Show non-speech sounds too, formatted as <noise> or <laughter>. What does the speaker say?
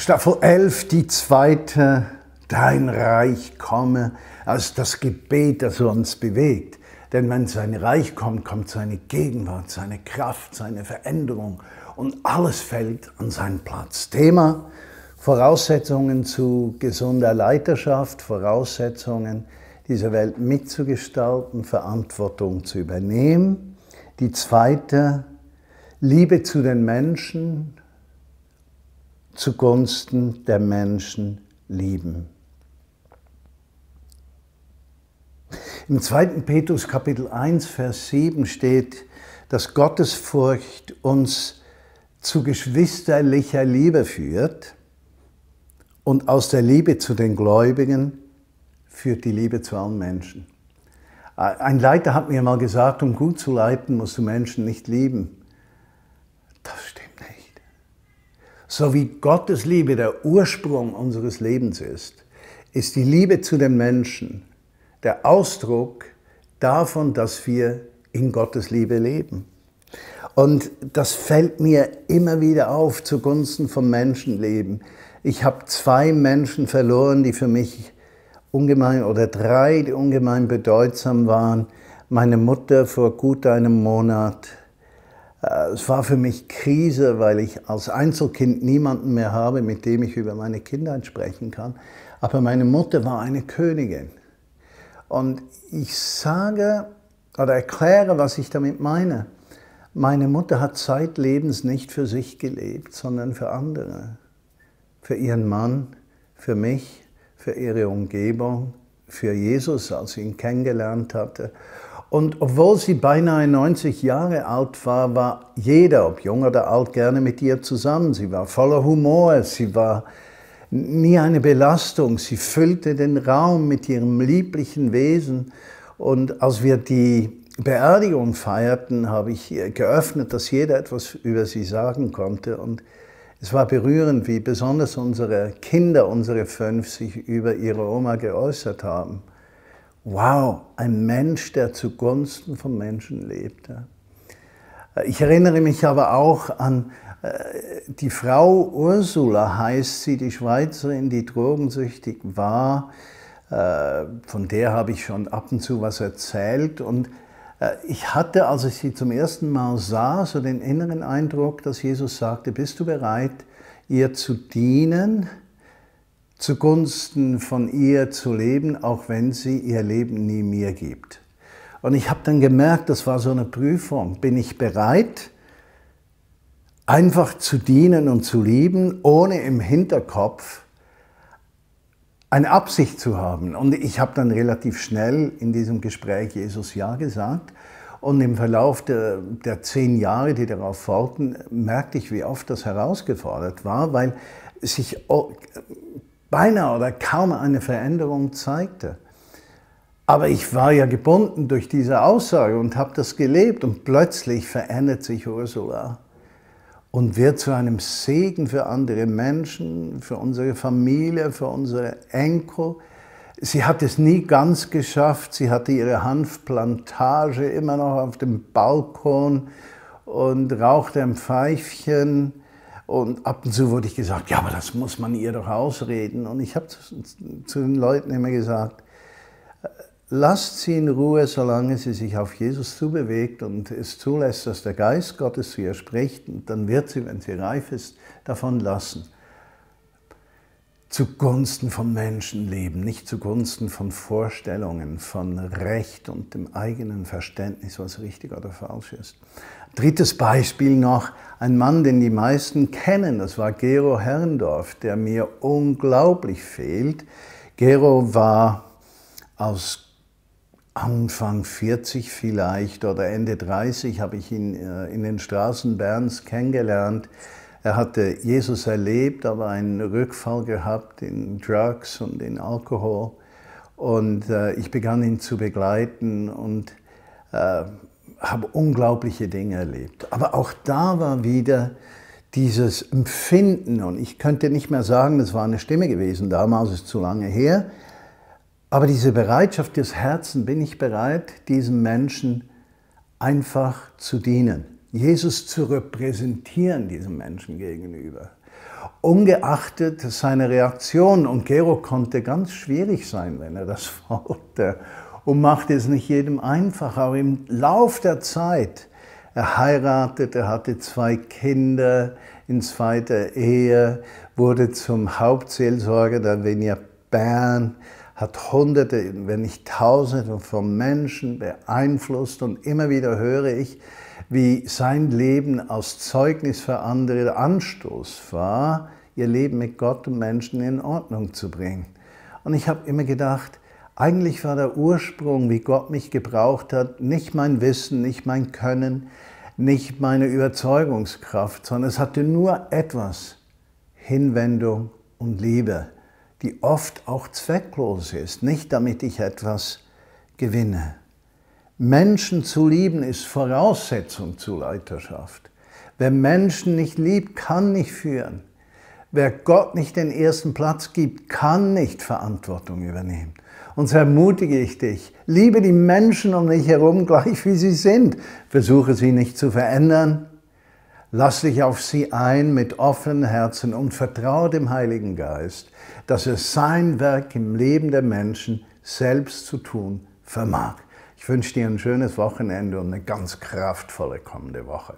Staffel 11, die zweite, dein Reich komme, als das Gebet, das uns bewegt. Denn wenn sein Reich kommt, kommt seine Gegenwart, seine Kraft, seine Veränderung und alles fällt an seinen Platz. Thema Voraussetzungen zu gesunder Leiterschaft, Voraussetzungen, diese Welt mitzugestalten, Verantwortung zu übernehmen. Die zweite, Liebe zu den Menschen, zugunsten der Menschen lieben. Im 2. Petrus Kapitel 1, Vers 7 steht, dass Gottesfurcht uns zu geschwisterlicher Liebe führt und aus der Liebe zu den Gläubigen führt die Liebe zu allen Menschen. Ein Leiter hat mir mal gesagt, um gut zu leiten, musst du Menschen nicht lieben. Das stimmt nicht. So wie Gottes Liebe der Ursprung unseres Lebens ist, ist die Liebe zu den Menschen der Ausdruck davon, dass wir in Gottes Liebe leben. Und das fällt mir immer wieder auf zugunsten vom Menschenleben. Ich habe zwei Menschen verloren, die für mich ungemein, oder drei, die ungemein bedeutsam waren. Meine Mutter vor gut einem Monat. Äh, es war für mich Krise, weil ich als Einzelkind niemanden mehr habe, mit dem ich über meine Kindheit sprechen kann. Aber meine Mutter war eine Königin. Und ich sage oder erkläre, was ich damit meine. Meine Mutter hat zeitlebens nicht für sich gelebt, sondern für andere. Für ihren Mann, für mich, für ihre Umgebung, für Jesus, als sie ihn kennengelernt hatte. Und obwohl sie beinahe 90 Jahre alt war, war jeder, ob jung oder alt, gerne mit ihr zusammen. Sie war voller Humor, sie war nie eine Belastung. Sie füllte den Raum mit ihrem lieblichen Wesen. Und als wir die Beerdigung feierten, habe ich geöffnet, dass jeder etwas über sie sagen konnte. Und es war berührend, wie besonders unsere Kinder, unsere fünf, sich über ihre Oma geäußert haben. Wow, ein Mensch, der zugunsten von Menschen lebte. Ich erinnere mich aber auch an äh, die Frau Ursula heißt sie, die Schweizerin, die drogensüchtig war. Äh, von der habe ich schon ab und zu was erzählt. Und äh, ich hatte, als ich sie zum ersten Mal sah, so den inneren Eindruck, dass Jesus sagte, bist du bereit, ihr zu dienen, zugunsten von ihr zu leben, auch wenn sie ihr Leben nie mir gibt. Und ich habe dann gemerkt, das war so eine Prüfung. Bin ich bereit, einfach zu dienen und zu lieben, ohne im Hinterkopf eine Absicht zu haben. Und ich habe dann relativ schnell in diesem Gespräch Jesus Ja gesagt. Und im Verlauf der, der zehn Jahre, die darauf folgten, merkte ich, wie oft das herausgefordert war, weil sich beinahe oder kaum eine Veränderung zeigte. Aber ich war ja gebunden durch diese Aussage und habe das gelebt und plötzlich verändert sich Ursula und wird zu einem Segen für andere Menschen, für unsere Familie, für unsere Enkel. Sie hat es nie ganz geschafft. Sie hatte ihre Hanfplantage immer noch auf dem Balkon und rauchte ein Pfeifchen. Und ab und zu wurde ich gesagt, ja, aber das muss man ihr doch ausreden. Und ich habe zu, zu den Leuten immer gesagt, Lasst sie in Ruhe, solange sie sich auf Jesus zubewegt und es zulässt, dass der Geist Gottes zu ihr spricht. Und dann wird sie, wenn sie reif ist, davon lassen. Zugunsten von Menschen leben, nicht zugunsten von Vorstellungen, von Recht und dem eigenen Verständnis, was richtig oder falsch ist. Drittes Beispiel noch, ein Mann, den die meisten kennen, das war Gero Herrndorf, der mir unglaublich fehlt. Gero war aus Anfang 40 vielleicht oder Ende 30 habe ich ihn äh, in den Straßen Berns kennengelernt. Er hatte Jesus erlebt, aber einen Rückfall gehabt in Drugs und in Alkohol. Und äh, ich begann ihn zu begleiten und äh, habe unglaubliche Dinge erlebt. Aber auch da war wieder dieses Empfinden, und ich könnte nicht mehr sagen, das war eine Stimme gewesen, damals ist zu lange her, aber diese Bereitschaft des Herzens, bin ich bereit, diesem Menschen einfach zu dienen, Jesus zu repräsentieren diesem Menschen gegenüber. ungeachtet seiner Reaktion. Und Gero konnte ganz schwierig sein, wenn er das <laughs> wollte und machte es nicht jedem einfach. Aber im Lauf der Zeit, er heiratete, hatte zwei Kinder in zweiter Ehe, wurde zum Hauptseelsorger der Venia Bern, hat Hunderte, wenn nicht Tausende von Menschen beeinflusst und immer wieder höre ich, wie sein Leben als Zeugnis für andere Anstoß war, ihr Leben mit Gott und Menschen in Ordnung zu bringen. Und ich habe immer gedacht, eigentlich war der Ursprung, wie Gott mich gebraucht hat, nicht mein Wissen, nicht mein Können, nicht meine Überzeugungskraft, sondern es hatte nur etwas, Hinwendung und Liebe die oft auch zwecklos ist, nicht damit ich etwas gewinne. Menschen zu lieben ist Voraussetzung zu Leiterschaft. Wer Menschen nicht liebt, kann nicht führen. Wer Gott nicht den ersten Platz gibt, kann nicht Verantwortung übernehmen. Und so ermutige ich dich, liebe die Menschen um dich herum gleich wie sie sind. Versuche sie nicht zu verändern, Lass dich auf sie ein mit offenen Herzen und vertraue dem Heiligen Geist, dass er sein Werk im Leben der Menschen selbst zu tun vermag. Ich wünsche dir ein schönes Wochenende und eine ganz kraftvolle kommende Woche.